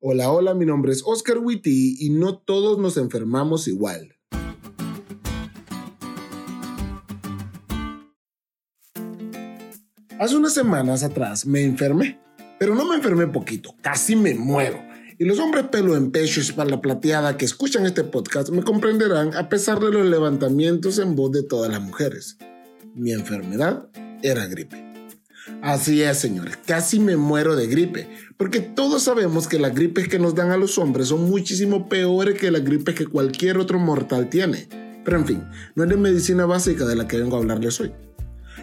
Hola, hola, mi nombre es Oscar Witty y no todos nos enfermamos igual. Hace unas semanas atrás me enfermé, pero no me enfermé poquito, casi me muero. Y los hombres pelo en pecho y espalda plateada que escuchan este podcast me comprenderán a pesar de los levantamientos en voz de todas las mujeres. Mi enfermedad era gripe. Así es, señores, casi me muero de gripe, porque todos sabemos que las gripes que nos dan a los hombres son muchísimo peores que las gripes que cualquier otro mortal tiene. Pero en fin, no es de medicina básica de la que vengo a hablarles hoy.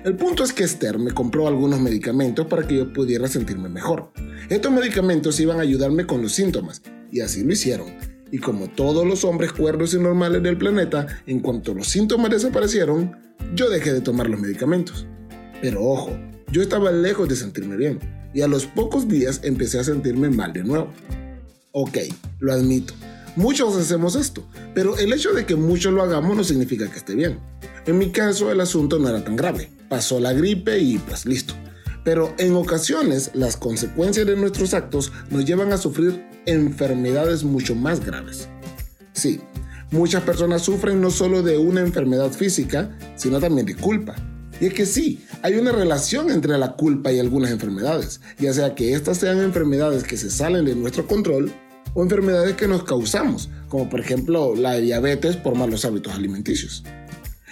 El punto es que Esther me compró algunos medicamentos para que yo pudiera sentirme mejor. Estos medicamentos iban a ayudarme con los síntomas, y así lo hicieron. Y como todos los hombres cuerdos y normales del planeta, en cuanto los síntomas desaparecieron, yo dejé de tomar los medicamentos. Pero ojo, yo estaba lejos de sentirme bien y a los pocos días empecé a sentirme mal de nuevo. Ok, lo admito, muchos hacemos esto, pero el hecho de que muchos lo hagamos no significa que esté bien. En mi caso el asunto no era tan grave, pasó la gripe y pues listo. Pero en ocasiones las consecuencias de nuestros actos nos llevan a sufrir enfermedades mucho más graves. Sí, muchas personas sufren no solo de una enfermedad física, sino también de culpa y es que sí, hay una relación entre la culpa y algunas enfermedades, ya sea que estas sean enfermedades que se salen de nuestro control o enfermedades que nos causamos, como por ejemplo la diabetes por malos hábitos alimenticios.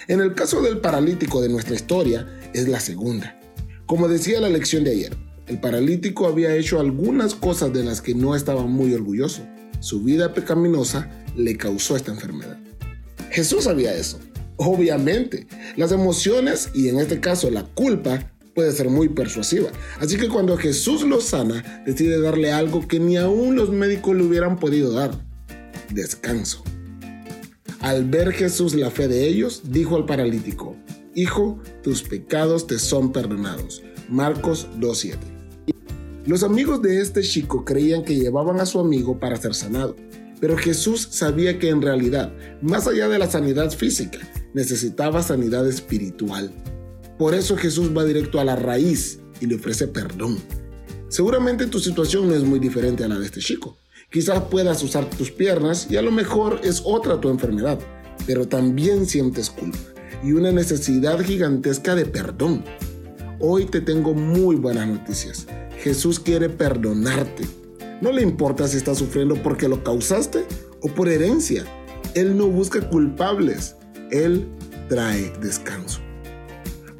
En el caso del paralítico de nuestra historia, es la segunda. Como decía la lección de ayer, el paralítico había hecho algunas cosas de las que no estaba muy orgulloso. Su vida pecaminosa le causó esta enfermedad. Jesús sabía eso Obviamente, las emociones y en este caso la culpa puede ser muy persuasiva. Así que cuando Jesús lo sana, decide darle algo que ni aún los médicos le hubieran podido dar. Descanso. Al ver Jesús la fe de ellos, dijo al paralítico, Hijo, tus pecados te son perdonados. Marcos 2.7. Los amigos de este chico creían que llevaban a su amigo para ser sanado, pero Jesús sabía que en realidad, más allá de la sanidad física, necesitaba sanidad espiritual. Por eso Jesús va directo a la raíz y le ofrece perdón. Seguramente tu situación no es muy diferente a la de este chico. Quizás puedas usar tus piernas y a lo mejor es otra tu enfermedad, pero también sientes culpa y una necesidad gigantesca de perdón. Hoy te tengo muy buenas noticias. Jesús quiere perdonarte. No le importa si estás sufriendo porque lo causaste o por herencia. Él no busca culpables. Él trae descanso.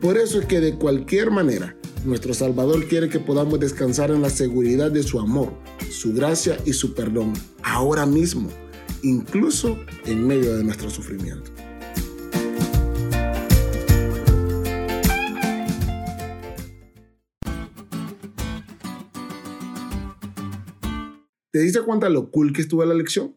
Por eso es que de cualquier manera, nuestro Salvador quiere que podamos descansar en la seguridad de su amor, su gracia y su perdón, ahora mismo, incluso en medio de nuestro sufrimiento. ¿Te diste cuenta lo que estuvo la lección?